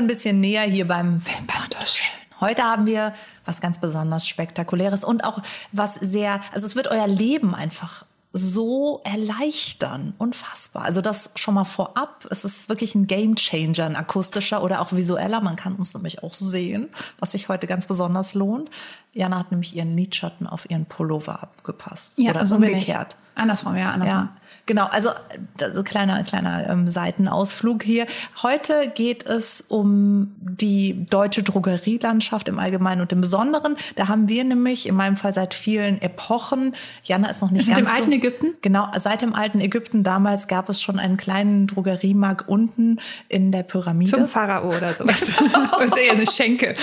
ein bisschen näher hier beim Wunderschön. Heute haben wir was ganz besonders Spektakuläres und auch was sehr, also es wird euer Leben einfach so erleichtern. Unfassbar. Also das schon mal vorab. Es ist wirklich ein Gamechanger, ein akustischer oder auch visueller. Man kann uns nämlich auch sehen, was sich heute ganz besonders lohnt. Jana hat nämlich ihren Lidschatten auf ihren Pullover abgepasst. Ja, oder so umgekehrt. Andersrum, ja, andersrum. Ja, genau. Also kleiner kleiner ähm, Seitenausflug hier. Heute geht es um die deutsche Drogerielandschaft im Allgemeinen und im Besonderen. Da haben wir nämlich in meinem Fall seit vielen Epochen. Jana ist noch nicht Seit ganz dem alten so, Ägypten? Genau, seit dem alten Ägypten. Damals gab es schon einen kleinen Drogeriemarkt unten in der Pyramide. Zum Pharao oder sowas. das ist eher eine Schenke.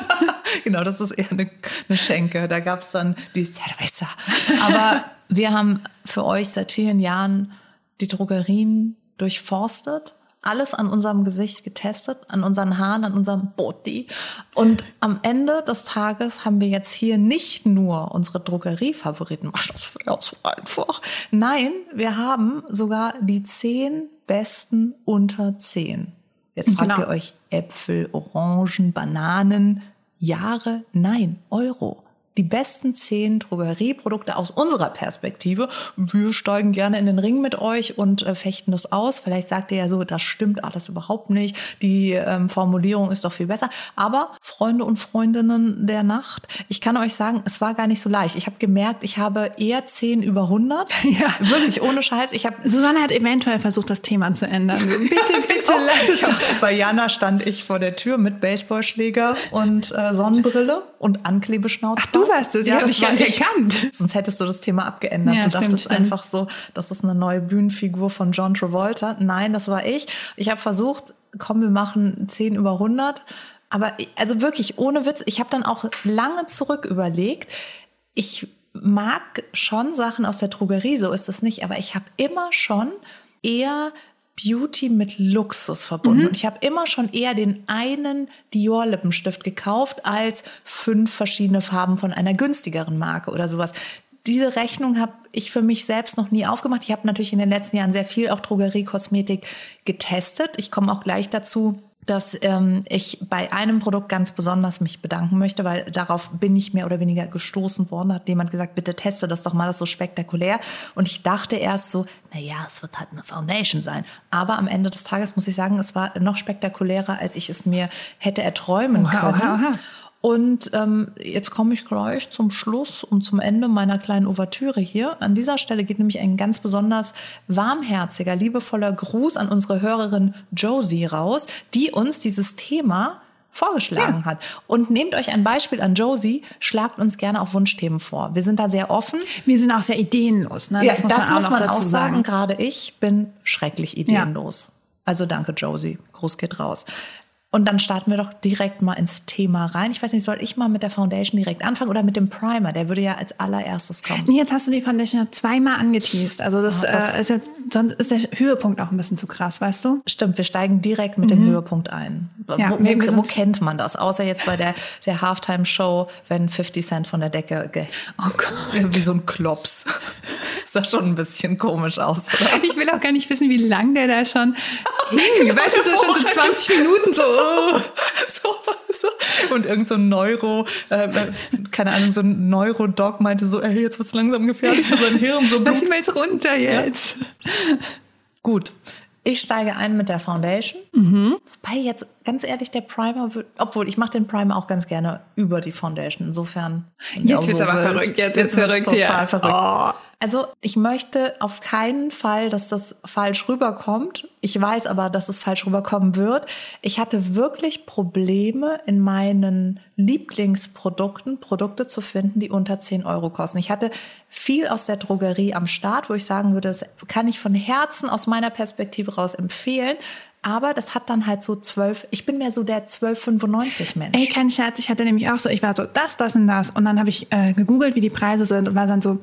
genau, das ist eher eine, eine Schenke. Da gab es dann die Cerveza. Aber wir haben für euch seit vielen Jahren die Drogerien durchforstet, alles an unserem Gesicht getestet, an unseren Haaren, an unserem Body. Und am Ende des Tages haben wir jetzt hier nicht nur unsere Drogeriefavoriten. Ach, das wäre so einfach. Nein, wir haben sogar die zehn besten unter zehn. Jetzt fragt Genau. ihr euch Äpfel, Orangen, Bananen, Jahre, nein, Euro. Die besten zehn Drogerieprodukte aus unserer Perspektive. Wir steigen gerne in den Ring mit euch und äh, fechten das aus. Vielleicht sagt ihr ja so, das stimmt alles überhaupt nicht. Die ähm, Formulierung ist doch viel besser. Aber Freunde und Freundinnen der Nacht, ich kann euch sagen, es war gar nicht so leicht. Ich habe gemerkt, ich habe eher zehn über 100. Ja. Wirklich ohne Scheiß. Ich habe Susanne hat eventuell versucht, das Thema zu ändern. Bitte, bitte, lass es doch. Bei Jana stand ich vor der Tür mit Baseballschläger und äh, Sonnenbrille und Anklebeschnauze. Du warst es. Ich hab dich gar nicht erkannt. Sonst hättest du das Thema abgeändert. Ja, du stimmt, dachtest stimmt. einfach so, das ist eine neue Bühnenfigur von John Travolta. Nein, das war ich. Ich habe versucht, komm, wir machen 10 über 100. Aber also wirklich, ohne Witz, ich habe dann auch lange zurück überlegt. Ich mag schon Sachen aus der Drogerie, so ist es nicht, aber ich habe immer schon eher Beauty mit Luxus verbunden. Und ich habe immer schon eher den einen Dior-Lippenstift gekauft als fünf verschiedene Farben von einer günstigeren Marke oder sowas. Diese Rechnung habe ich für mich selbst noch nie aufgemacht. Ich habe natürlich in den letzten Jahren sehr viel auch Drogeriekosmetik getestet. Ich komme auch gleich dazu, dass ähm, ich bei einem Produkt ganz besonders mich bedanken möchte, weil darauf bin ich mehr oder weniger gestoßen worden. Hat jemand gesagt, bitte teste das doch mal, das ist so spektakulär. Und ich dachte erst so, na ja, es wird halt eine Foundation sein. Aber am Ende des Tages muss ich sagen, es war noch spektakulärer, als ich es mir hätte erträumen Oha, können. oha, oha. Und ähm, jetzt komme ich gleich zum Schluss und zum Ende meiner kleinen Ouvertüre hier. An dieser Stelle geht nämlich ein ganz besonders warmherziger, liebevoller Gruß an unsere Hörerin Josie raus, die uns dieses Thema vorgeschlagen hat. Und nehmt euch ein Beispiel an Josie, schlagt uns gerne auch Wunschthemen vor. Wir sind da sehr offen. Wir sind auch sehr ideenlos. Ne? Ja, das muss man, noch auch dazu sagen. Gerade ich bin schrecklich Ja. ideenlos. Also danke, Josie. Gruß geht raus. Und dann starten wir doch direkt mal ins Thema rein. Ich weiß nicht, soll ich mal mit der Foundation direkt anfangen oder mit dem Primer? Der würde ja als allererstes kommen. Nee, jetzt hast du die Foundation ja zweimal angeteased. Also das, Ah, das- äh, ist jetzt, sonst ist der Höhepunkt auch ein bisschen zu krass, weißt du? Stimmt, wir steigen direkt mit dem Höhepunkt ein. Mhm. Ja, wo, wo, wo kennt man das? Außer jetzt bei der, der Halftime-Show, wenn 50 Cent von der Decke ge Oh Gott. wie so ein Klops. Sah schon ein bisschen komisch aus, oder? Ich will auch gar nicht wissen, wie lang der da schon hing. Weißt du, so schon so 20 Minuten so. Oh. so, so. Und irgend so ein Neuro, äh, äh, keine Ahnung, so ein Neurodoc meinte so, ey, jetzt wird's langsam gefährlich für sein Hirn. So Lass ihn mal jetzt runter jetzt. Gut. Ich steige ein mit der Foundation. Wobei jetzt, ganz ehrlich, der Primer wird, obwohl ich mache den Primer auch ganz gerne über die Foundation. Insofern. Jetzt wird's aber wild. verrückt, jetzt wird's wird's verrückt total hier. verrückt. Oh. Also ich möchte auf keinen Fall, dass das falsch rüberkommt. Ich weiß aber, dass es falsch rüberkommen wird. Ich hatte wirklich Probleme in meinen Lieblingsprodukten, Produkte zu finden, die unter 10 Euro kosten. Ich hatte viel aus der Drogerie am Start, wo ich sagen würde, das kann ich von Herzen aus meiner Perspektive raus empfehlen. Aber das hat dann halt so 12, ich bin mehr so der 12,95 Mensch. Ey, kein Scherz, ich hatte nämlich auch so, ich war so, das, das und das. Und dann habe ich äh, gegoogelt, wie die Preise sind und war dann so,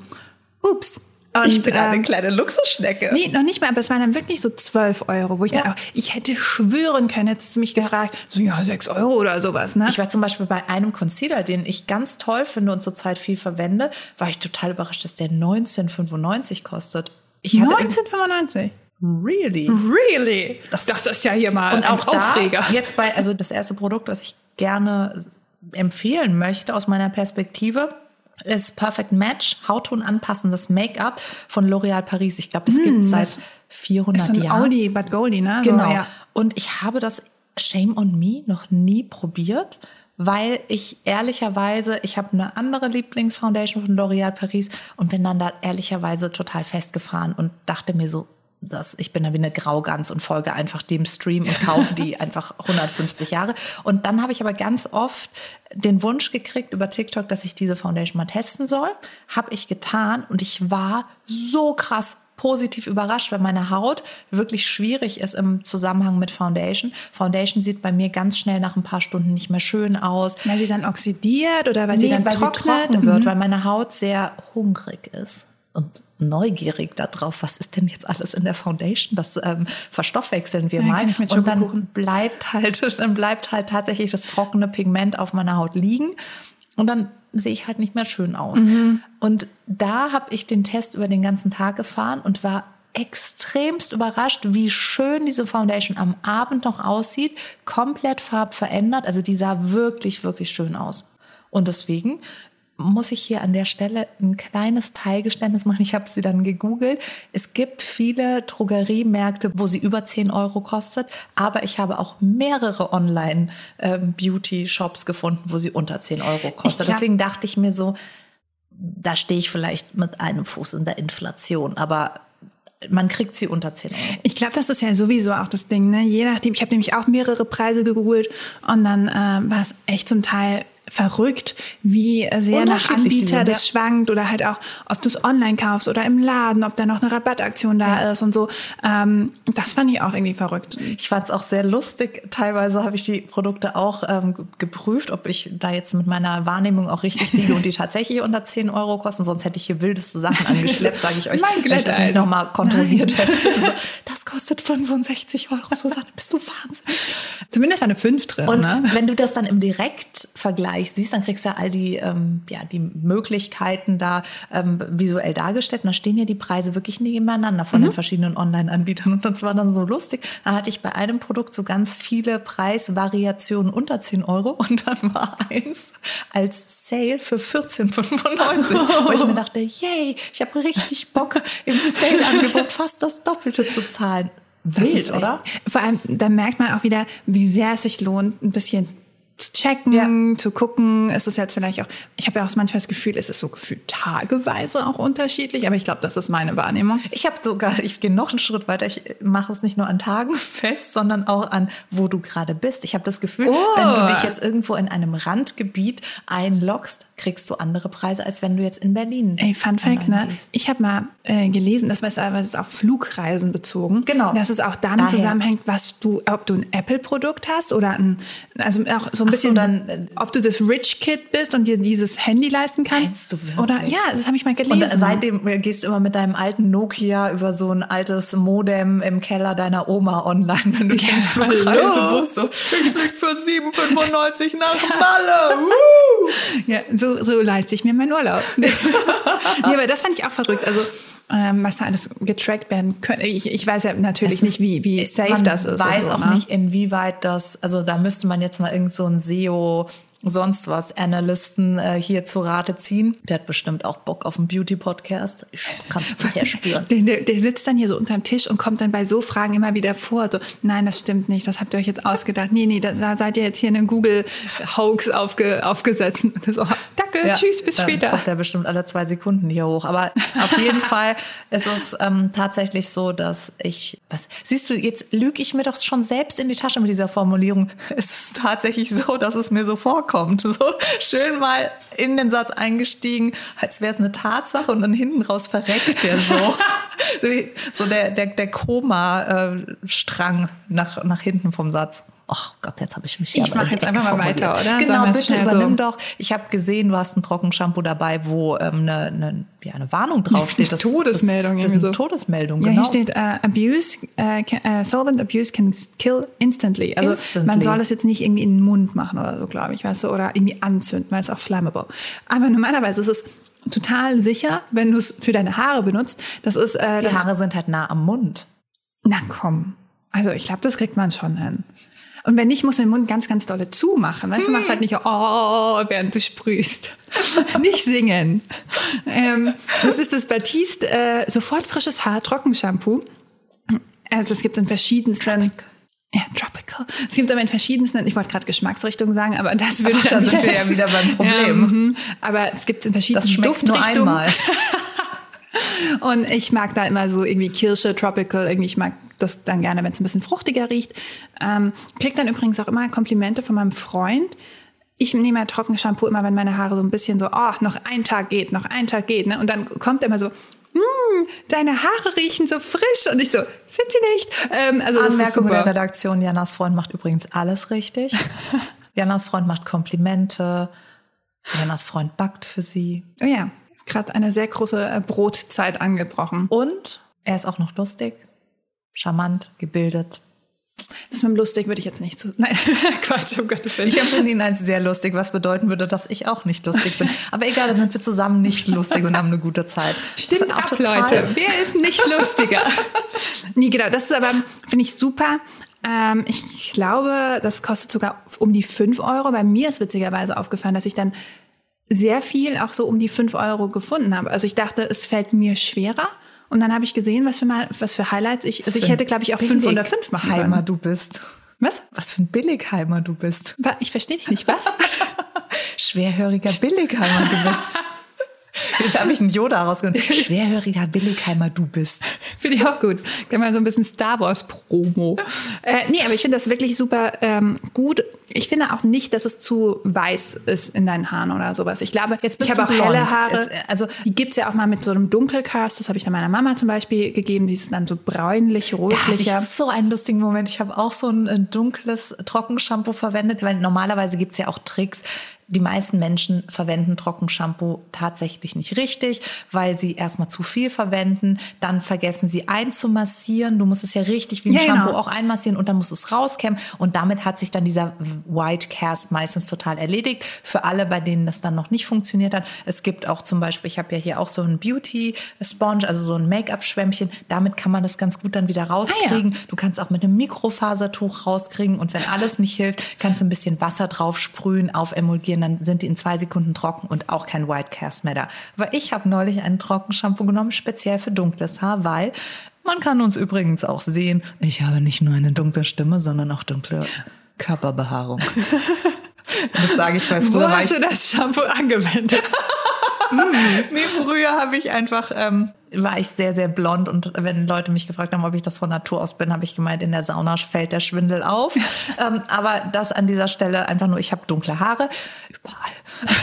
ups. Und, ich bin eine ähm, kleine Luxusschnecke. Nee, noch nicht mal, aber es waren dann wirklich so 12 Euro, wo ich Ja. dann auch, ich hätte schwören können, hättest du mich gefragt, so ja, 6 Euro oder sowas, ne? Ich war zum Beispiel bei einem Concealer, den ich ganz toll finde und zurzeit viel verwende, war ich total überrascht, dass der 19,95 kostet. Ich hatte 19,95. Really? Really? Das, das ist ja hier mal Und ein auch Aufreger. da, jetzt bei, also das erste Produkt, was ich gerne empfehlen möchte aus meiner Perspektive, ist Perfect Match, Hautton anpassendes Make-up von L'Oréal Paris. Ich glaube, das gibt es seit 400 so ein Jahren. Audi, but Goldie, ne? Genau. So, ja. Und ich habe das Shame on Me noch nie probiert, weil ich ehrlicherweise, ich habe eine andere Lieblingsfoundation von L'Oréal Paris und bin dann da ehrlicherweise total festgefahren und dachte mir so, dass ich bin da wie eine Graugans und folge einfach dem Stream und kaufe die einfach 150 Jahre. Und dann habe ich aber ganz oft den Wunsch gekriegt über TikTok, dass ich diese Foundation mal testen soll. Habe ich getan und ich war so krass positiv überrascht, weil meine Haut wirklich schwierig ist im Zusammenhang mit Foundation. Foundation sieht bei mir ganz schnell nach ein paar Stunden nicht mehr schön aus. Weil sie dann oxidiert oder weil sie Nee, dann weil trocknet? sie trocken wird, Mhm. weil meine Haut sehr hungrig ist und neugierig darauf, was ist denn jetzt alles in der Foundation? Das ähm, verstoffwechseln wir Ja, mal. und dann bleibt halt, dann bleibt halt tatsächlich das trockene Pigment auf meiner Haut liegen. Und dann sehe ich halt nicht mehr schön aus. Mhm. Und da habe ich den Test über den ganzen Tag gefahren und war extremst überrascht, wie schön diese Foundation am Abend noch aussieht. Komplett farbverändert. Also die sah wirklich, wirklich schön aus. Und deswegen muss ich hier an der Stelle ein kleines Teilgeständnis machen. Ich habe sie dann gegoogelt. Es gibt viele Drogeriemärkte, wo sie über 10 Euro kostet, aber ich habe auch mehrere Online-Beauty-Shops gefunden, wo sie unter 10 Euro kostet. Deswegen dachte ich mir so, da stehe ich vielleicht mit einem Fuß in der Inflation, aber man kriegt sie unter 10 Euro. Ich glaube, das ist ja sowieso auch das Ding, ne? Je nachdem, ich habe nämlich auch mehrere Preise gegoogelt und dann äh, war es echt zum Teil verrückt, wie sehr nach Anbieter das ja. schwankt oder halt auch, ob du es online kaufst oder im Laden, ob da noch eine Rabattaktion da ist und so. Ähm, das fand ich auch irgendwie verrückt. Ich fand es auch sehr lustig. Teilweise habe ich die Produkte auch ähm, ge- geprüft, ob ich da jetzt mit meiner Wahrnehmung auch richtig liege und die tatsächlich unter 10 Euro kosten. Sonst hätte ich hier wildeste Sachen angeschleppt, sage ich euch. Mein wenn ich das nicht nochmal kontrolliert hätte. So, das kostet 65 Euro, Susanne, bist du wahnsinnig. Zumindest eine 5 drin, Und ne? wenn du das dann im Direktvergleich siehst, dann kriegst du ja all die, ähm, ja, die Möglichkeiten da ähm, visuell dargestellt. Und da stehen ja die Preise wirklich nebeneinander von den verschiedenen Online-Anbietern. Und das war dann so lustig. Dann hatte ich bei einem Produkt so ganz viele Preisvariationen unter 10 Euro. Und dann war eins als Sale für 14,95. Wo ich mir dachte, yay, ich habe richtig Bock, im Sale-Angebot fast das Doppelte zu zahlen. Wild, oder? Vor allem, da merkt man auch wieder, wie sehr es sich lohnt, ein bisschen zu checken, zu gucken. Ist es jetzt vielleicht auch, ich habe ja auch manchmal das Gefühl, es ist so gefühlt tageweise auch unterschiedlich, aber ich glaube, das ist meine Wahrnehmung. Ich habe sogar, ich gehe noch einen Schritt weiter. Ich mache es nicht nur an Tagen fest, sondern auch an, wo du gerade bist. Ich habe das Gefühl, Oh. wenn du dich jetzt irgendwo in einem Randgebiet einloggst, kriegst du andere Preise, als wenn du jetzt in Berlin. Ey, Fun Fact, ne? gehst. Ich habe mal äh, gelesen, das war aber das ist auf Flugreisen bezogen. Genau. Dass es auch damit Daher. zusammenhängt, was du, ob du ein Apple-Produkt hast oder ein, also auch so ein Ach so, bisschen, dann, äh, ob du das Rich Kid bist und dir dieses Handy leisten kannst. Du wirklich? Oder ja, das habe ich mal gelesen. Und seitdem gehst du immer mit deinem alten Nokia über so ein altes Modem im Keller deiner Oma online, wenn du Ja, den Flugreise hallo. buchst. So, ich flieg für 7,95 nach Malle. Woo! Ja, so, so leiste ich mir meinen Urlaub. nee, aber das fand ich auch verrückt. Also, ähm, was da alles getrackt werden könnte. Ich, ich weiß ja natürlich Es nicht, wie, wie safe man das ist. und weiß so, auch ne? nicht, inwieweit das, also da müsste man jetzt mal irgend so ein SEO sonst was Analysten äh, hier zu Rate ziehen. Der hat bestimmt auch Bock auf einen Beauty-Podcast. Ich kann es bisher spüren. Der, der, der sitzt dann hier so unterm Tisch und kommt dann bei so Fragen immer wieder vor. So, nein, das stimmt nicht, das habt ihr euch jetzt ausgedacht. Nee, nee, da, da seid ihr jetzt hier in einen Google-Hoax aufge, aufgesetzt. So, danke, Ja, tschüss, bis dann später. kommt er bestimmt alle zwei Sekunden hier hoch. Aber auf jeden Fall ist es ähm, tatsächlich so, dass ich, was, siehst du, jetzt lüge ich mir doch schon selbst in die Tasche mit dieser Formulierung. Es ist tatsächlich so, dass es mir so vorkommt. So schön mal in den Satz eingestiegen, als wäre es eine Tatsache und dann hinten raus verreckt der so. so, der, der, der Koma-Strang nach, nach hinten vom Satz. Ach Gott, jetzt habe ich mich hier Ich aber in mach die jetzt einfach mal formuliert. weiter, oder? Genau, bitte schnell so- übernimm doch. Ich habe gesehen, du hast ein Trockenshampoo dabei, wo ähm, eine, eine, ja, eine Warnung draufsteht. Das- Todesmeldung Das, das eine so. Todesmeldung, Ja, genau. hier steht, äh, abuse, can, äh, solvent abuse can kill instantly. Also Instantly. man soll es jetzt nicht irgendwie in den Mund machen oder so, glaube ich, weißt du, oder irgendwie anzünden, weil es auch flammable. Aber normalerweise ist es total sicher, wenn du es für deine Haare benutzt. Das ist, äh, Die das Haare sind halt nah am Mund. Na komm. Also ich glaube, das kriegt man schon hin. Und wenn nicht, musst du den Mund ganz, ganz dolle zumachen. Weißt du, machst halt nicht oh, während du sprühst. nicht singen. Ähm, das ist das Batiste äh, sofort frisches Haar Trockenshampoo. Also es gibt in verschiedensten ja, tropical. Es gibt aber in verschiedensten, ich wollte gerade Geschmacksrichtungen sagen, aber das würde Ach, dann da sind wir ja wieder beim Problem. Ja, mhm. aber es gibt in verschiedensten Das schmeckt nur Duftrichtungen. einmal. Und ich mag da immer so irgendwie Kirsche, Tropical, irgendwie, ich mag das dann gerne, wenn es ein bisschen fruchtiger riecht. Ähm, krieg dann übrigens auch immer Komplimente von meinem Freund. Ich nehme ja Trockenshampoo immer, wenn meine Haare so ein bisschen so, oh, noch ein Tag geht, noch ein Tag geht. Ne? Und dann kommt immer so, hm, deine Haare riechen so frisch. Und ich so, sind sie nicht? Ähm, also das ist Anmerkung der. Redaktion, Janas Freund macht übrigens alles richtig. Janas Freund macht Komplimente. Janas Freund backt für sie. Oh ja, gerade eine sehr große äh, Brotzeit angebrochen. Und er ist auch noch lustig, charmant, gebildet. Das mit dem lustig würde ich jetzt nicht zu. Nein, Quatsch, um Gottes Willen. Ich empfinde ihn als sehr lustig, was bedeuten würde, dass ich auch nicht lustig bin. Aber egal, dann sind wir zusammen nicht lustig und haben eine gute Zeit. Stimmt ab, Leute. Wer ist nicht lustiger? nee, genau. Das ist aber, finde ich super. Ähm, ich glaube, das kostet sogar um die 5 Euro. Bei mir ist witzigerweise aufgefallen, dass ich dann sehr viel auch so um die 5 Euro gefunden habe. Also ich dachte, es fällt mir schwerer. Und dann habe ich gesehen, was für, mal, was für Highlights ich. Also ich hätte, glaube ich, auch 5 oder 5 machen Heimer können. du bist. Was? Was für ein Billigheimer du bist. Ich verstehe dich nicht. Was? Schwerhöriger Billigheimer du bist. Jetzt habe ich einen Yoda rausgenommen. Schwerhöriger Billigheimer du bist. Finde ich auch gut. Kann man so ein bisschen Star Wars Promo. äh, nee, aber ich finde das wirklich super ähm, gut. Ich finde auch nicht, dass es zu weiß ist in deinen Haaren oder sowas. Ich glaube, Jetzt bist ich habe auch helle. Haare. Jetzt, äh, also- die gibt's ja auch mal mit so einem Dunkelcast. Das habe ich dann meiner Mama zum Beispiel gegeben. Die ist dann so bräunlich, Da hatte ich rotlicher. so einen lustigen Moment. Ich habe auch so ein dunkles Trockenshampoo verwendet, weil normalerweise gibt's ja auch Tricks. Die meisten Menschen verwenden Trockenshampoo tatsächlich nicht richtig, weil sie erstmal zu viel verwenden. Dann vergessen sie einzumassieren. Du musst es ja richtig wie ein Ja, genau. Shampoo auch einmassieren und dann musst du es rauskämmen. Und damit hat sich dann dieser White Cast meistens total erledigt. Für alle, bei denen das dann noch nicht funktioniert hat. Es gibt auch zum Beispiel, ich habe ja hier auch so ein Beauty Sponge, also so ein Make-up-Schwämmchen. Damit kann man das ganz gut dann wieder rauskriegen. Du kannst auch mit einem Mikrofasertuch rauskriegen. Und wenn alles nicht hilft, kannst du ein bisschen Wasser drauf sprühen, aufemulgieren. Dann sind die in zwei Sekunden trocken und auch kein White Cast mehr da. Aber ich habe neulich einen Trockenshampoo genommen, speziell für dunkles Haar, weil man kann uns übrigens auch sehen, ich habe nicht nur eine dunkle Stimme, sondern auch dunkle Körperbehaarung. Das sage ich, weil Wo früher war hast ich, du das Shampoo angewendet? nee, früher habe ich einfach, ähm, war ich sehr, sehr blond und wenn Leute mich gefragt haben, ob ich das von Natur aus bin, habe ich gemeint, in der Sauna fällt der Schwindel auf. ähm, aber das an dieser Stelle einfach nur, ich habe dunkle Haare, überall.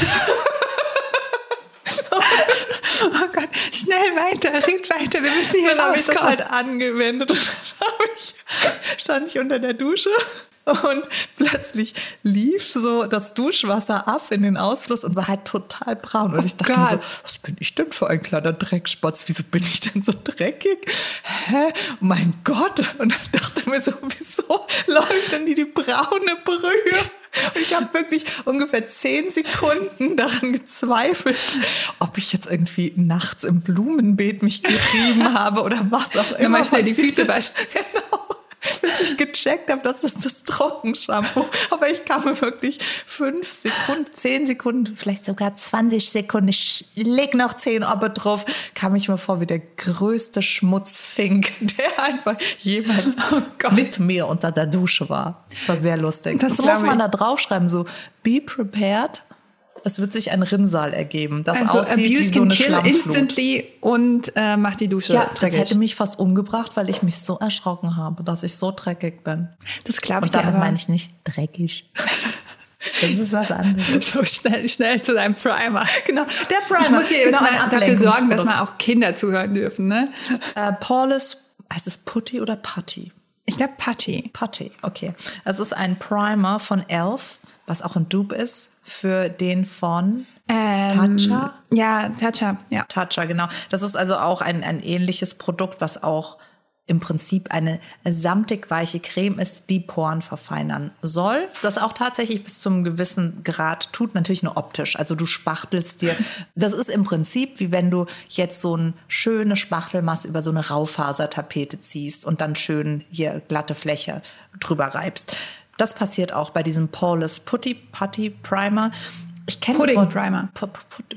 Oh Gott, schnell weiter, red weiter. Wir müssen hier Dann habe ich das halt angewendet und dann ich, stand ich unter der Dusche und plötzlich lief so das Duschwasser ab in den Ausfluss und war halt total braun. Und ich dachte mir so, was bin ich denn für ein kleiner Dreckspatz? Wieso bin ich denn so dreckig? Hä? Mein Gott! Und dann dachte ich mir so, wieso läuft denn die, die braune Brühe? Und ich habe wirklich ungefähr zehn Sekunden daran gezweifelt, ob ich jetzt irgendwie nachts im Blumenbeet mich gerieben habe oder was auch immer. mal schnell die Füße waschen. Genau. Bis ich gecheckt habe, das ist das Trockenshampoo. Aber ich kam mir wirklich fünf Sekunden, zehn Sekunden, vielleicht sogar 20 Sekunden, ich leg noch zehn Oppe drauf, kam ich mir vor wie der größte Schmutzfink, der einfach jemals mit mir unter der Dusche war. Das war sehr lustig. Das Das, muss man da draufschreiben, so be prepared. Es wird sich ein Rinnsal ergeben, das Also aussieht wie abuse so can eine kill instantly und äh, macht die Dusche Ja, das dreckig. hätte mich fast umgebracht, weil ich mich so erschrocken habe, dass ich so dreckig bin. Das glaube ich Und damit meine ich nicht dreckig. Das ist was anderes. so schnell, schnell zu deinem Primer. Genau, der Primer. Ich muss hier genau, jetzt mal dafür sorgen, dass mal auch Kinder zuhören dürfen, ne? Äh, Paulus, heißt es Putty oder Putty? Ich glaube Patty. Putty, okay. Es ist ein Primer von Elf, was auch ein Dupe ist für den von Ähm, Tatcha? Ja, Tatcha, ja. Tatcha, genau. Das ist also auch ein, ein ähnliches Produkt, was auch im Prinzip eine samtig weiche Creme ist, die Poren verfeinern soll. Das auch tatsächlich bis zum gewissen Grad tut, natürlich nur optisch. Also du spachtelst dir. Das ist im Prinzip wie wenn du jetzt so eine schöne Spachtelmasse über so eine Raufasertapete ziehst und dann schön hier glatte Fläche drüber reibst. Das passiert auch bei diesem Paulus Putty Putty Primer. Ich kenne Pudding Primer. P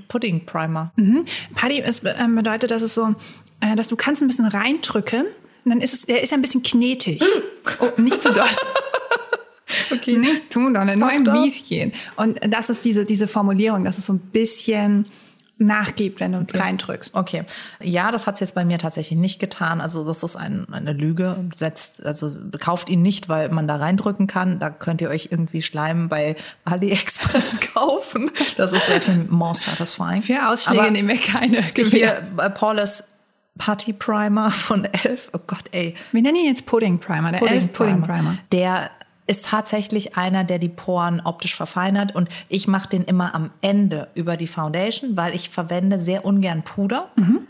Pudding Primer. Mhm. Putty ist, äh, bedeutet, dass es so, äh, dass du kannst ein bisschen reindrücken dann ist es, der ist ein bisschen knetig. Oh, nicht zu doll. okay. Nicht zu doll, nur ein bisschen. Und das ist diese, diese Formulierung, dass es so ein bisschen nachgibt, wenn du okay. reindrückst. Okay. Ja, das hat es jetzt bei mir tatsächlich nicht getan. Also das ist ein, eine Lüge. Setzt, also kauft ihn nicht, weil man da reindrücken kann. Da könnt ihr euch irgendwie Schleim bei AliExpress kaufen. Das ist sehr viel more satisfying. Für Ausschläge Aber nehmen wir keine Gewähr. Hier, Paulus Party Primer von Elf. Oh Gott, ey. Wir nennen ihn jetzt Pudding Primer, der Pudding Elf Pudding Primer. Der ist tatsächlich einer, der die Poren optisch verfeinert und ich mache den immer am Ende über die Foundation, weil ich verwende sehr ungern Puder. Mhm.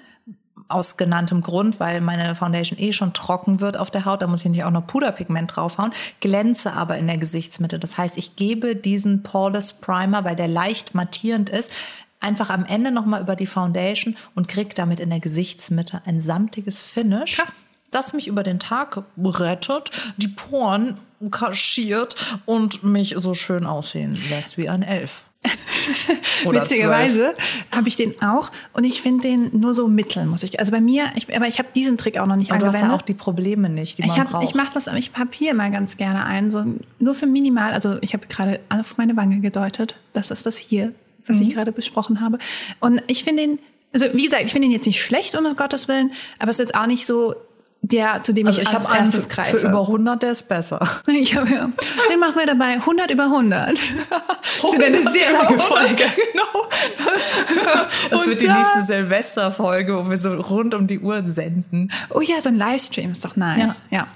Aus genanntem Grund, weil meine Foundation eh schon trocken wird auf der Haut, da muss ich nicht auch noch Puderpigment draufhauen, glänze aber in der Gesichtsmitte. Das heißt, ich gebe diesen Poreless Primer, weil der leicht mattierend ist, einfach am Ende nochmal über die Foundation und kriege damit in der Gesichtsmitte ein samtiges Finish. Ja. Das mich über den Tag rettet, die Poren kaschiert und mich so schön aussehen lässt wie ein Elf. Witzigerweise habe ich den auch und ich finde den nur so mittel, muss ich. Also bei mir, ich, aber ich habe diesen Trick auch noch nicht aber angewendet. Du hast ja auch die Probleme nicht, die man ich hab, braucht. Ich mache das, ich habe hier mal ganz gerne einen, so nur für minimal. Also ich habe gerade auf meine Wange gedeutet. Das ist das hier was mhm. ich gerade besprochen habe. Und ich finde ihn, also wie gesagt, ich finde ihn jetzt nicht schlecht, um Gottes Willen, aber es ist jetzt auch nicht so der, zu dem also ich, ich als erstes für, greife. Für über 100, der ist besser. Ich hab, ja. Den machen wir dabei 100 über 100. Das ist eine sehr lange Folge. Genau. Das Und wird die nächste Silvesterfolge, wo wir so rund um die Uhr senden. Oh ja, so ein Livestream ist doch nice. Ja. ja.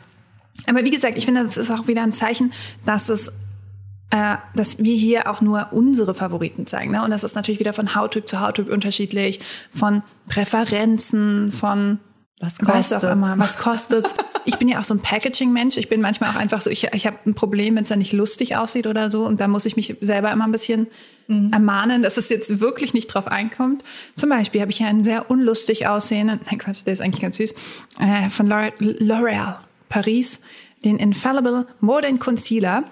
Aber wie gesagt, ich finde, das ist auch wieder ein Zeichen, dass es äh, dass wir hier auch nur unsere Favoriten zeigen. Ne? Und das ist natürlich wieder von Hauttyp zu Hauttyp unterschiedlich, von Präferenzen, von was kostet immer, was kostet. ich bin ja auch so ein Packaging-Mensch. Ich bin manchmal auch einfach so, ich, ich habe ein Problem, wenn es dann nicht lustig aussieht oder so. Und da muss ich mich selber immer ein bisschen mhm. ermahnen, dass es jetzt wirklich nicht drauf einkommt. Zum Beispiel habe ich hier einen sehr unlustig aussehenden, nein Quatsch, der ist eigentlich ganz süß, äh, von L'Oreal Paris, den Infallible Modern Concealer.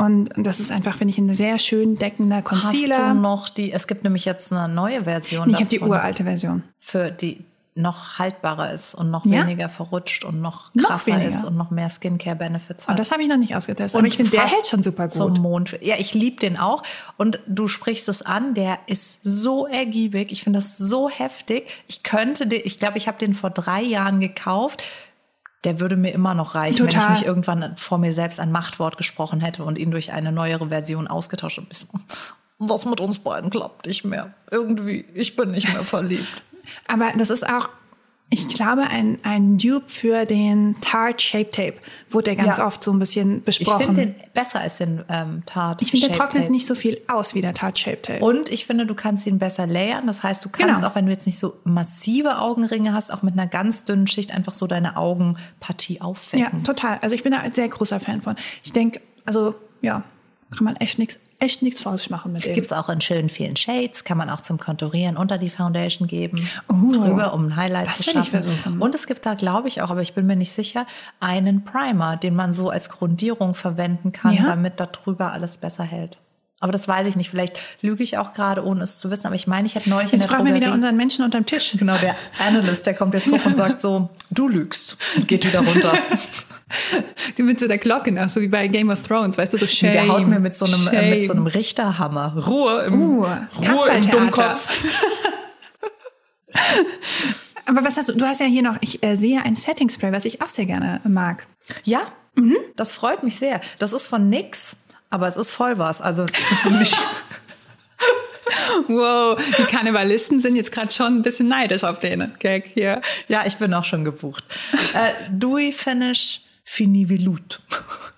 Und das ist einfach, finde ich, ein sehr schön deckender Concealer. Hast du noch die, es gibt nämlich jetzt eine neue Version. Ich habe die uralte Version. Für die noch haltbarer ist und noch ja? weniger verrutscht und noch krasser noch ist und noch mehr Skincare-Benefits hat. Und das habe ich noch nicht ausgetestet. Aber ich finde, der hält schon super gut. Zum Mond. Ja, ich liebe den auch. Und du sprichst es an, der ist so ergiebig. Ich finde das so heftig. Ich könnte den, ich glaube, ich habe den vor drei Jahren gekauft der würde mir immer noch reichen, Total. wenn ich nicht irgendwann vor mir selbst ein Machtwort gesprochen hätte und ihn durch eine neuere Version ausgetauscht habe. Was mit uns beiden klappt nicht mehr. Irgendwie, ich bin nicht mehr verliebt. Aber das ist auch ich glaube, ein, ein Dupe für den Tarte Shape Tape wurde ganz ja. oft so ein bisschen besprochen. Ich finde den besser als den ähm, Tarte Ich finde, der trocknet nicht so viel aus wie der Tarte Shape Tape. Und ich finde, du kannst ihn besser layern. Das heißt, du kannst genau. auch, wenn du jetzt nicht so massive Augenringe hast, auch mit einer ganz dünnen Schicht einfach so deine Augenpartie aufwecken. Ja, total. Also ich bin da ein sehr großer Fan von. Ich denke, also ja, kann man echt nichts echt nichts falsch machen mit dem. Gibt es auch in schönen vielen Shades, kann man auch zum Konturieren unter die Foundation geben, uh, drüber, um ein Highlight das zu schaffen. Und es gibt da, glaube ich auch, aber ich bin mir nicht sicher, einen Primer, den man so als Grundierung verwenden kann, ja? damit darüber alles besser hält. Aber das weiß ich nicht. Vielleicht lüge ich auch gerade, ohne es zu wissen. Aber ich meine, ich habe neulich jetzt in der fragen wir wieder unseren Menschen unterm Tisch. Genau, der Analyst, der kommt jetzt hoch und sagt so, du lügst. Geht wieder runter. Du mit so der Glocke nach, so wie bei Game of Thrones, weißt du, so Shame. Der haut mir mit so einem, äh, mit so einem Richterhammer. Ruhe im, uh, Ruhe im Dummkopf. Aber was hast du? Du hast ja hier noch, ich äh, sehe ein Setting Spray, was ich auch sehr gerne mag. Ja, mhm. das freut mich sehr. Das ist von nix, aber es ist voll was. Also. Wow, die Karnevalisten sind jetzt gerade schon ein bisschen neidisch auf den Gag hier. Ja, ich bin auch schon gebucht. äh, Dewy Finish Finivelut.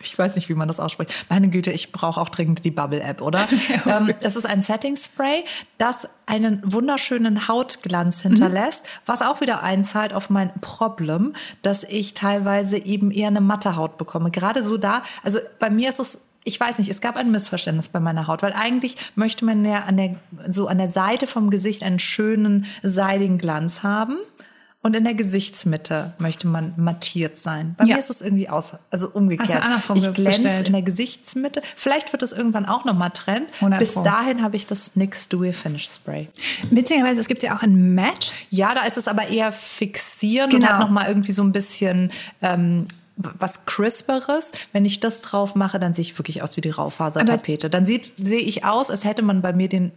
Ich weiß nicht, wie man das ausspricht. Meine Güte, ich brauche auch dringend die Bubble-App, oder? Ja, ähm, es ist ein Setting-Spray, das einen wunderschönen Hautglanz hinterlässt, mhm. was auch wieder einzahlt auf mein Problem, dass ich teilweise eben eher eine matte Haut bekomme. Gerade so da, also bei mir ist es ich weiß nicht, es gab ein Missverständnis bei meiner Haut, weil eigentlich möchte man ja an der, so an der Seite vom Gesicht einen schönen, seidigen Glanz haben. Und in der Gesichtsmitte möchte man mattiert sein. Bei ja. mir ist es irgendwie aus, also umgekehrt. Hast du andersrum ich glänze bestellt. in der Gesichtsmitte. Vielleicht wird es irgendwann auch nochmal Trend. Bis dahin habe ich das NYX Dewy Finish Spray. Beziehungsweise es gibt ja auch ein Matte. Ja, da ist es aber eher fixieren genau. und hat nochmal irgendwie so ein bisschen ähm, was Crisperes. Wenn ich das drauf mache, dann sehe ich wirklich aus wie die Raufasertapete. Dann sehe ich aus, als hätte man bei mir den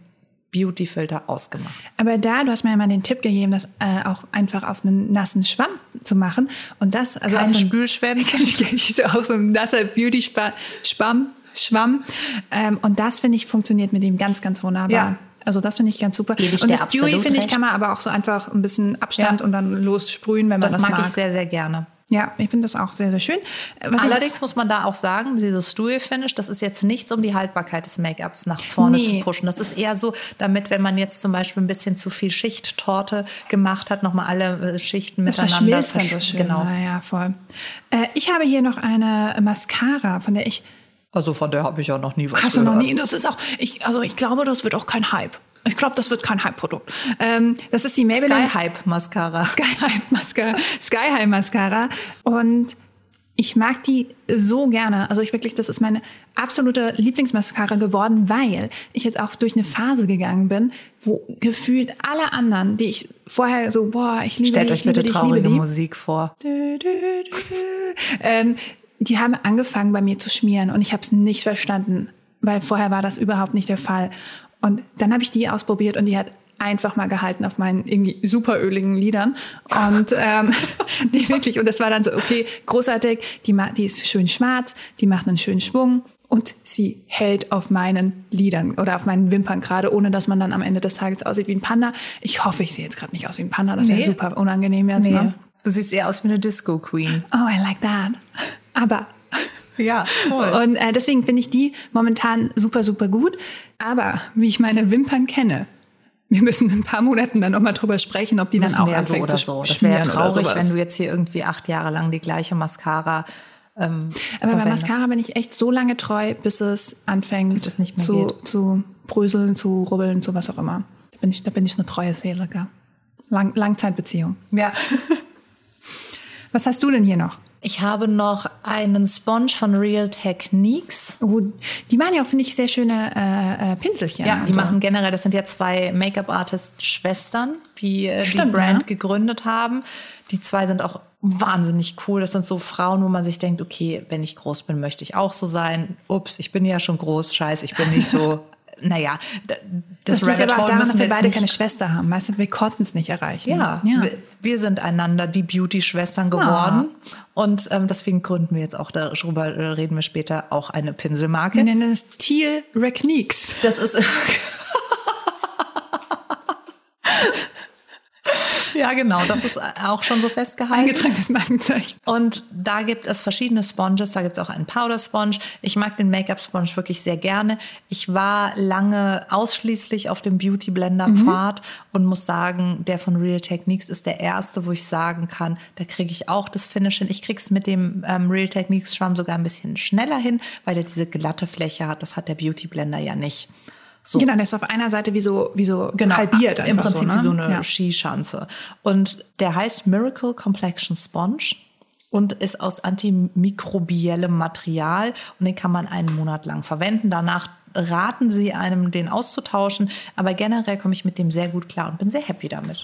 Beauty-Filter ausgemacht. Aber da, du hast mir ja mal den Tipp gegeben, das äh, auch einfach auf einen nassen Schwamm zu machen. Und das, also Kein so Spülschwämmchen. auch so ein nasser Beauty-Schwamm. Schwamm. Ähm, und das, finde ich, funktioniert mit dem ganz, ganz wunderbar. Ja. Also das finde ich ganz super. Ich und das Dewy, finde ich, kann man aber auch so einfach ein bisschen Abstand ja. und dann lossprühen, wenn man das, das mag. Das mag ich sehr, sehr gerne. Ja, ich finde das auch sehr, sehr schön. Was Allerdings muss man da auch sagen, dieses Stuhl-Finish, das ist jetzt nichts, um die Haltbarkeit des Make-ups nach vorne nee. zu pushen. Das ist eher so, damit, wenn man jetzt zum Beispiel ein bisschen zu viel Schichttorte gemacht hat, nochmal alle äh, Schichten das miteinander verschmilzt dann so schön. Genau. Ja, voll. Äh, ich habe hier noch eine Mascara, von der ich also von der habe ich ja noch nie was Hast gehört. du noch nie? Das ist auch, ich, also ich glaube, das wird auch kein Hype. Ich glaube, das wird kein Hype-Produkt. Ähm, das ist die Maybelline Sky Hype Mascara. Sky Hype Mascara. Sky High Mascara. Und ich mag die so gerne. Also ich wirklich, das ist meine absolute Lieblingsmascara geworden, weil ich jetzt auch durch eine Phase gegangen bin, wo gefühlt alle anderen, die ich vorher so, boah, ich liebe Stellt die, euch bitte die, traurige Musik vor. ähm, die haben angefangen bei mir zu schmieren und ich habe es nicht verstanden, weil vorher war das überhaupt nicht der Fall. Und dann habe ich die ausprobiert und die hat einfach mal gehalten auf meinen irgendwie super öligen Lidern. Und ähm, nee, wirklich. Und das war dann so, okay, großartig, die, die ist schön schwarz, die macht einen schönen Schwung und sie hält auf meinen Lidern oder auf meinen Wimpern gerade, ohne dass man dann am Ende des Tages aussieht wie ein Panda. Ich hoffe, ich sehe jetzt gerade nicht aus wie ein Panda. Das wäre nee. super unangenehm jetzt. Nee. Ne? Du siehst eher aus wie eine Disco Queen. Oh, I like that. Aber ja, voll. Und äh, deswegen finde ich die momentan super, super gut. Aber wie ich meine Wimpern kenne, wir müssen in ein paar Monaten dann nochmal drüber sprechen, ob die dann auch so oder so. Das wäre ja traurig, wenn du jetzt hier irgendwie acht Jahre lang die gleiche Mascara ähm, Aber bei Mascara bin ich echt so lange treu, bis es anfängt es nicht mehr zu, geht. zu bröseln, zu rubbeln, zu was auch immer. Da bin ich, da bin ich eine treue Seele. Lang, Langzeitbeziehung. Ja. was hast du denn hier noch? Ich habe noch einen Sponge von Real Techniques. Oh, die machen ja auch, finde ich, sehr schöne äh, äh Pinselchen. Ja, die so. machen generell, das sind ja zwei Make-up-Artist-Schwestern, die äh, Stimmt, die Brand ja. gegründet haben. Die zwei sind auch wahnsinnig cool. Das sind so Frauen, wo man sich denkt, okay, wenn ich groß bin, möchte ich auch so sein. Ups, ich bin ja schon groß, scheiße, ich bin nicht so naja, das, das aber auch daran, dass wir beide keine Schwester haben. Weißt du, wir konnten es nicht erreichen. Ja, ja. Wir, wir, sind einander die Beauty-Schwestern geworden. Ja. Und ähm, deswegen gründen wir jetzt auch, darüber reden wir später, auch eine Pinselmarke. Wir nennen es Teal Recniques. Das ist... Ja, genau. Das ist auch schon so festgehalten. Eingetragenes Markenzeichen. Und da gibt es verschiedene Sponges. Da gibt es auch einen Powder Sponge. Ich mag den Make-up Sponge wirklich sehr gerne. Ich war lange ausschließlich auf dem Beauty Blender Pfad mhm. und muss sagen, der von Real Techniques ist der erste, wo ich sagen kann, da kriege ich auch das Finish hin. Ich kriege es mit dem ähm, Real Techniques Schwamm sogar ein bisschen schneller hin, weil der diese glatte Fläche hat. Das hat der Beauty Blender ja nicht. So. Genau, der ist auf einer Seite wie so, wie so genau, halbiert. Im Prinzip so, ne? wie so eine ja. Skischanze. Und der heißt Miracle Complexion Sponge und ist aus antimikrobiellem Material und den kann man einen Monat lang verwenden. Danach raten sie einem, den auszutauschen. Aber generell komme ich mit dem sehr gut klar und bin sehr happy damit.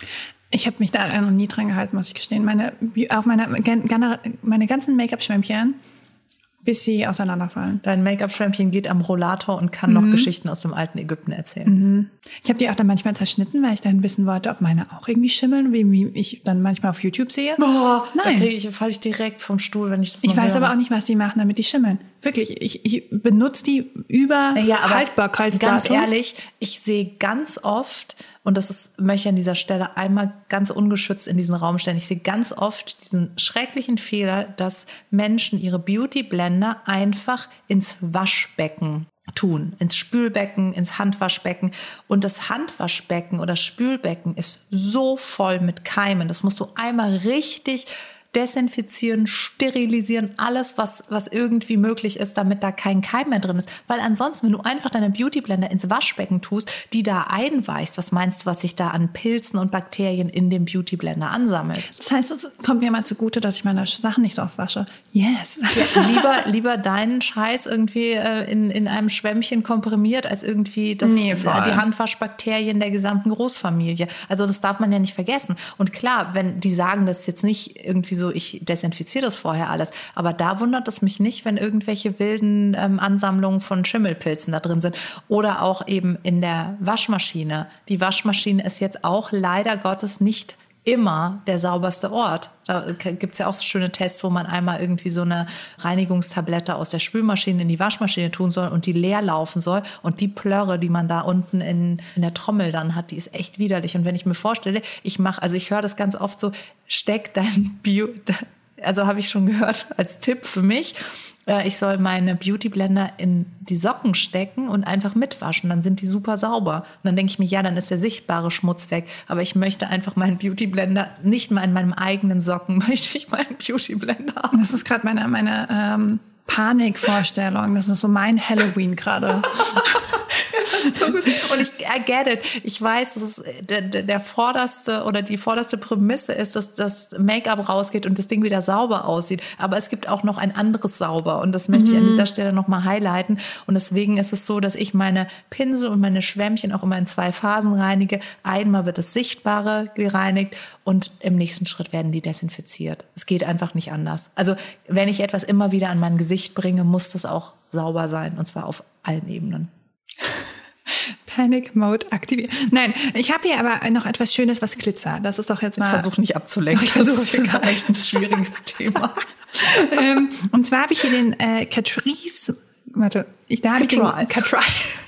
Ich habe mich da noch nie dran gehalten, muss ich gestehen. Meine, auch meine, meine ganzen Make-up-Schwämmchen bis sie auseinanderfallen. Dein Make-up-Schwämmchen geht am Rollator und kann mhm. noch Geschichten aus dem alten Ägypten erzählen. Mhm. Ich habe die auch dann manchmal zerschnitten, weil ich dann wissen wollte, ob meine auch irgendwie schimmeln, wie, wie ich dann manchmal auf YouTube sehe. Boah, Nein. Da ich, falle ich direkt vom Stuhl, wenn ich das Ich weiß höre. aber auch nicht, was die machen, damit die schimmeln. Wirklich, ich, ich benutze die über ja, Haltbarkeitsdatum. Ganz ehrlich, ich sehe ganz oft, und das ist, möchte ich an dieser Stelle einmal ganz ungeschützt in diesen Raum stellen, ich sehe ganz oft diesen schrecklichen Fehler, dass Menschen ihre Beauty-Blender einfach ins Waschbecken tun, ins Spülbecken, ins Handwaschbecken. Und das Handwaschbecken oder Spülbecken ist so voll mit Keimen. Das musst du einmal richtig desinfizieren, sterilisieren, alles, was, was irgendwie möglich ist, damit da kein Keim mehr drin ist. Weil ansonsten, wenn du einfach deine Beautyblender ins Waschbecken tust, die da einweichst, was meinst du, was sich da an Pilzen und Bakterien in dem Beautyblender ansammelt? Das heißt, es kommt mir mal zugute, dass ich meine Sachen nicht so oft wasche. Yes. Ja, lieber, lieber deinen Scheiß irgendwie äh, in, in einem Schwämmchen komprimiert, als irgendwie das, Nee, die Handwaschbakterien der gesamten Großfamilie. Also das darf man ja nicht vergessen. Und klar, wenn die sagen das jetzt nicht irgendwie so, ich desinfiziere das vorher alles, aber da wundert es mich nicht, wenn irgendwelche wilden ähm, Ansammlungen von Schimmelpilzen da drin sind. Oder auch eben in der Waschmaschine. Die Waschmaschine ist jetzt auch leider Gottes nicht immer der sauberste Ort. Da gibt es ja auch so schöne Tests, wo man einmal irgendwie so eine Reinigungstablette aus der Spülmaschine in die Waschmaschine tun soll und die leer laufen soll. Und die Plörre, die man da unten in, in der Trommel dann hat, die ist echt widerlich. Und wenn ich mir vorstelle, ich mache, also ich höre das ganz oft so, steck dein Bio, also habe ich schon gehört als Tipp für mich, äh, ich soll meine Beautyblender in die Socken stecken und einfach mitwaschen. Dann sind die super sauber. Und dann denke ich mir, ja, dann ist der sichtbare Schmutz weg. Aber ich möchte einfach meinen Beautyblender, nicht mal in meinem eigenen Socken, möchte ich meinen Beautyblender haben. Das ist gerade meine, meine ähm, Panikvorstellung. Das ist so mein Halloween gerade. so. Und ich I get it. Ich weiß, dass es der, der, der vorderste oder die vorderste Prämisse ist, dass das Make-up rausgeht und das Ding wieder sauber aussieht. Aber es gibt auch noch ein anderes Sauber. Und das möchte ich an dieser Stelle nochmal highlighten. Und deswegen ist es so, dass ich meine Pinsel und meine Schwämmchen auch immer in zwei Phasen reinige. Einmal wird das Sichtbare gereinigt und im nächsten Schritt werden die desinfiziert. Es geht einfach nicht anders. Also wenn ich etwas immer wieder an mein Gesicht bringe, muss das auch sauber sein. Und zwar auf allen Ebenen. Panic Mode aktivieren. Nein, ich habe hier aber noch etwas Schönes, was glitzert. Das ist doch jetzt mal. Jetzt versuch nicht abzulenken. Ich versuche das es ist gar echt ein schwieriges Thema. ähm, und zwar habe ich hier den äh, Catrice. Warte, ich da habe ich den Catrice.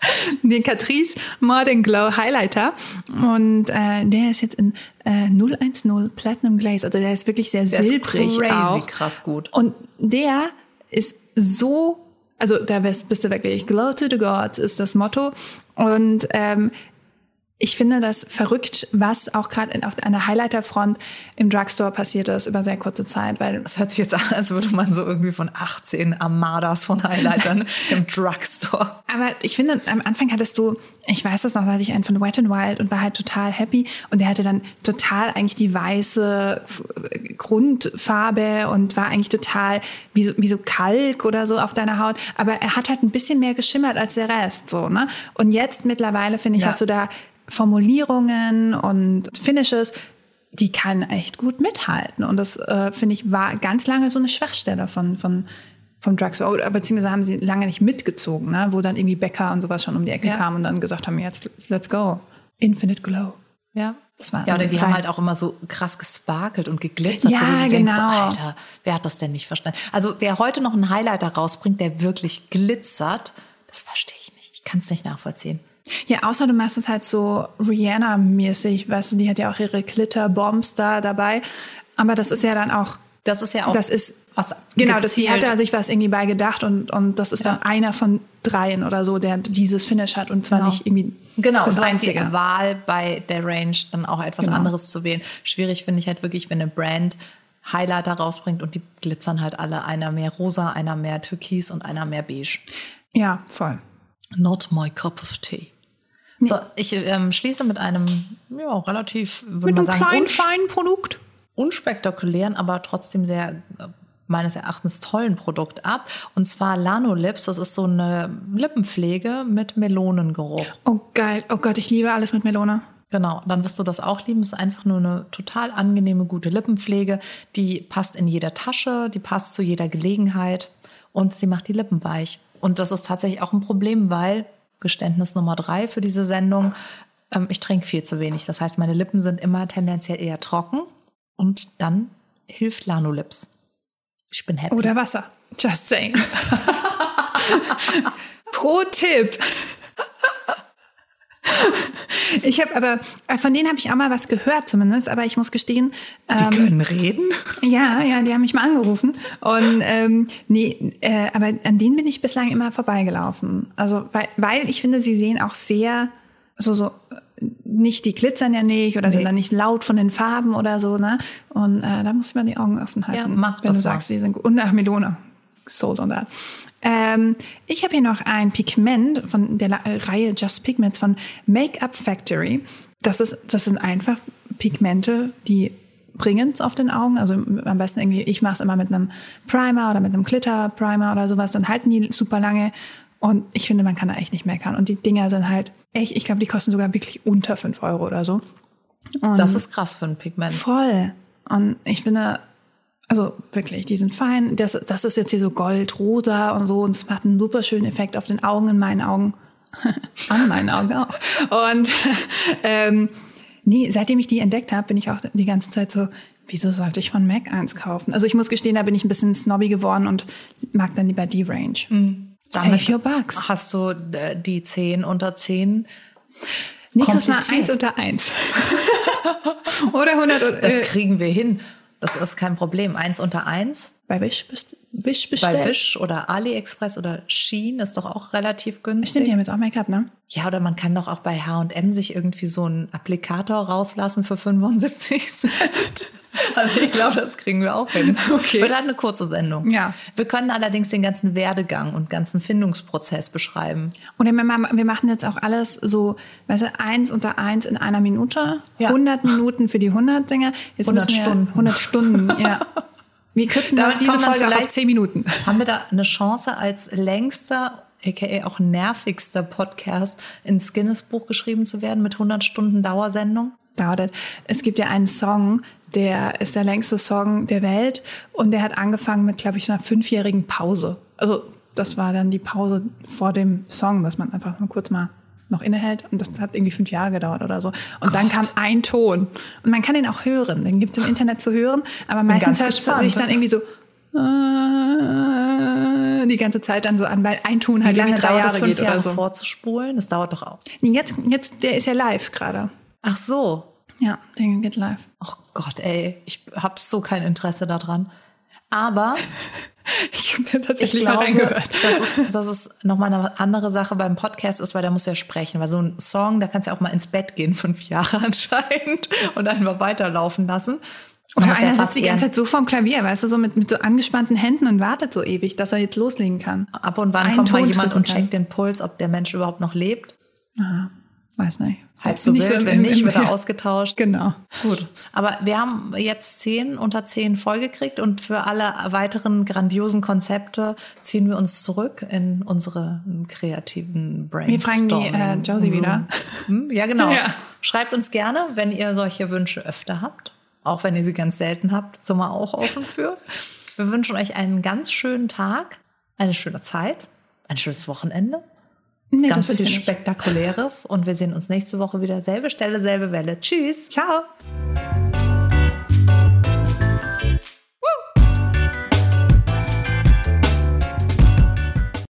Den Catrice Modern Glow Highlighter und äh, der ist jetzt in äh, 010 Platinum Glaze, also der ist wirklich sehr Der ist silbrig crazy auch. krass gut. Und der ist so, also da bist, du wirklich, Glow to the Gods ist das Motto. Und ähm, ich finde das verrückt, was auch gerade auf einer Highlighter-Front im Drugstore passiert ist über sehr kurze Zeit, weil Das hört sich jetzt an, als würde man so irgendwie von 18 Armadas von Highlightern im Drugstore. Aber ich finde, am Anfang hattest du, ich weiß das noch, da hatte ich einen von Wet n Wild und war halt total happy. Und der hatte dann total eigentlich die weiße Grundfarbe und war eigentlich total wie so, wie so Kalk oder so auf deiner Haut. Aber er hat halt ein bisschen mehr geschimmert als der Rest, so, ne? Und jetzt mittlerweile, finde ich, Ja. hast du da Formulierungen und Finishes, die kann echt gut mithalten. Und das, äh, finde ich, war ganz lange so eine Schwachstelle von, von, vom Drugstore. Oder beziehungsweise haben sie lange nicht mitgezogen, ne? wo dann irgendwie Bäcker und sowas schon um die Ecke Ja. kamen und dann gesagt haben, jetzt let's go. Infinite Glow. Ja. Das war ja, oder die rein- haben halt auch immer so krass gesparkelt und geglitzert. Ja, du dir denkst, so, genau. Alter, wer hat das denn nicht verstanden? Also wer heute noch einen Highlighter rausbringt, der wirklich glitzert, das verstehe ich nicht. Ich kann es nicht nachvollziehen. Ja, außer du machst es halt so Rihanna-mäßig, weißt du, die hat ja auch ihre Glitter-Bombs da dabei. Aber das ist ja dann auch, Das ist ja auch das ist, was genau, das, die hat da sich was irgendwie bei gedacht und, und das ist dann Ja. einer von dreien oder so, der dieses Finish hat und zwar Genau. nicht irgendwie Genau, das und die. Wahl bei der Range dann auch etwas Genau. anderes zu wählen. Schwierig finde ich halt wirklich, wenn eine Brand Highlighter rausbringt und die glitzern halt alle. Einer mehr rosa, einer mehr türkis und einer mehr beige. Ja, voll. Not my cup of tea. So, ich ähm, schließe mit einem ja, relativ, würde Mit man einem sagen, kleinen, feinen Produkt. unspektakulären, aber trotzdem sehr äh, meines Erachtens tollen Produkt ab. Und zwar Lanolips. Das ist so eine Lippenpflege mit Melonengeruch. Oh geil. Oh Gott, ich liebe alles mit Melone. Genau, dann wirst du das auch lieben. Es ist einfach nur eine total angenehme, gute Lippenpflege. Die passt in jeder Tasche, die passt zu jeder Gelegenheit und sie macht die Lippen weich. Und das ist tatsächlich auch ein Problem, weil, Geständnis Nummer drei für diese Sendung, ähm, ich trinke viel zu wenig. Das heißt, meine Lippen sind immer tendenziell eher trocken und dann hilft Lanolips. Ich bin happy. Oder Wasser. Just saying. Pro Tipp. Ich habe aber, äh, von denen habe ich auch mal was gehört zumindest, aber ich muss gestehen. Die ähm, können reden? Ja, ja, die haben mich mal angerufen. Und ähm, nee, äh, aber an denen bin ich bislang immer vorbeigelaufen. Also, weil, weil ich finde, sie sehen auch sehr so, so nicht, die glitzern ja nicht oder sind dann nicht laut von den Farben oder so, ne? Und äh, da muss man die Augen offen halten. Ja, mach wenn das du mal. sagst, die sind gut. Und nach Melone. Sold on that. Ähm, ich habe hier noch ein Pigment von der La Reihe Just Pigments von Make-up Factory. Das, ist, das sind einfach Pigmente, die bringen es auf den Augen. Also am besten irgendwie, ich mache es immer mit einem Primer oder mit einem Glitter-Primer oder sowas. Dann halten die super lange. Und ich finde, man kann da echt nicht meckern. Und die Dinger sind halt echt, ich glaube, die kosten sogar wirklich unter 5 Euro oder so. Und Das ist krass für ein Pigment. Voll. Und ich finde, also wirklich, die sind fein. Das, das ist jetzt hier so gold, rosa und so. Und es macht einen super schönen Effekt auf den Augen, in meinen Augen. An meinen Augen auch. Und ähm, nee, seitdem ich die entdeckt habe, bin ich auch die ganze Zeit so, wieso sollte ich von MAC eins kaufen? Also ich muss gestehen, da bin ich ein bisschen snobby geworden und mag dann lieber die Range. Damit Save your bucks. Hast du äh, die 10 unter 10? Nächstes Mal eins unter eins. Oder 100 oder, Das äh, kriegen wir hin. Das ist kein Problem. Eins unter eins bei Wish, Wish bestellt. bei Wish oder AliExpress oder Shein ist doch auch relativ Stimmt, günstig. die haben jetzt auch Make-up, ne? Ja, oder man kann doch auch bei H&M sich irgendwie so einen Applikator rauslassen für 75 Cent. Also ich glaube, das kriegen wir auch hin. Okay. Wird halt eine kurze Sendung. Ja. Wir können allerdings den ganzen Werdegang und ganzen Findungsprozess beschreiben. Und wir ma- wir machen jetzt auch alles so, weißt du, eins unter eins in einer Minute, Ja. 100 Minuten für die 100 Dinger. Jetzt 100 müssen wir, Stunden. 100 Stunden, ja. Wir kürzen Damit diese Folge auf vielleicht- 10 Minuten. Haben wir da eine Chance als längster, aka auch nervigster Podcast ins Guinness-Buch geschrieben zu werden mit 100 Stunden Dauersendung? Dauert. Es gibt ja einen Song, der ist der längste Song der Welt und der hat angefangen mit, glaube ich, einer fünfjährigen Pause. Also das war dann die Pause vor dem Song, dass man einfach mal kurz mal noch innehält und das hat irgendwie fünf Jahre gedauert oder so. Und dann kam ein Ton und man kann den auch hören, den gibt es im Internet zu hören, aber meistens hört sich dann irgendwie so äh, die ganze Zeit dann so an, weil ein Ton halt Wie lange irgendwie drei dauert Jahre es, fünf geht Jahre oder so. vorzuspulen? Das dauert doch auch. Jetzt, jetzt, der ist ja live gerade. Ach so. Ja, der geht live. Oh Gott, ey, ich habe so kein Interesse daran. Aber Ich habe ja ich tatsächlich mal glaube, reingehört. das ist, das ist nochmal eine andere Sache beim Podcast ist, weil der muss ja sprechen. Weil so ein Song, da kannst du ja auch mal ins Bett gehen, fünf Jahre anscheinend, und einfach weiterlaufen lassen. Oder ja einer fast sitzt die ganze Zeit so vorm Klavier, weißt du, so mit, mit so angespannten Händen und wartet so ewig, dass er jetzt loslegen kann. Ab und wann einen kommt mal Ton jemand drücken und checkt den Puls, ob der Mensch überhaupt noch lebt. Aha, weiß nicht. Halb so wild, im- wenn nicht, wird er ausgetauscht. Genau. Gut, aber wir haben jetzt zehn unter zehn vollgekriegt und für alle weiteren grandiosen Konzepte ziehen wir uns zurück in unsere kreativen Brainstorming. Wir fragen die, äh, Josie wieder. Hm, Ja, genau. Ja. Schreibt uns gerne, wenn ihr solche Wünsche öfter habt, auch wenn ihr sie ganz selten habt, sind wir auch offen für. Wir wünschen euch einen ganz schönen Tag, eine schöne Zeit, ein schönes Wochenende Nee, ganz das viel. Spektakuläres und wir sehen uns nächste Woche wieder. Selbe Stelle, selbe Welle. Tschüss. Ciao.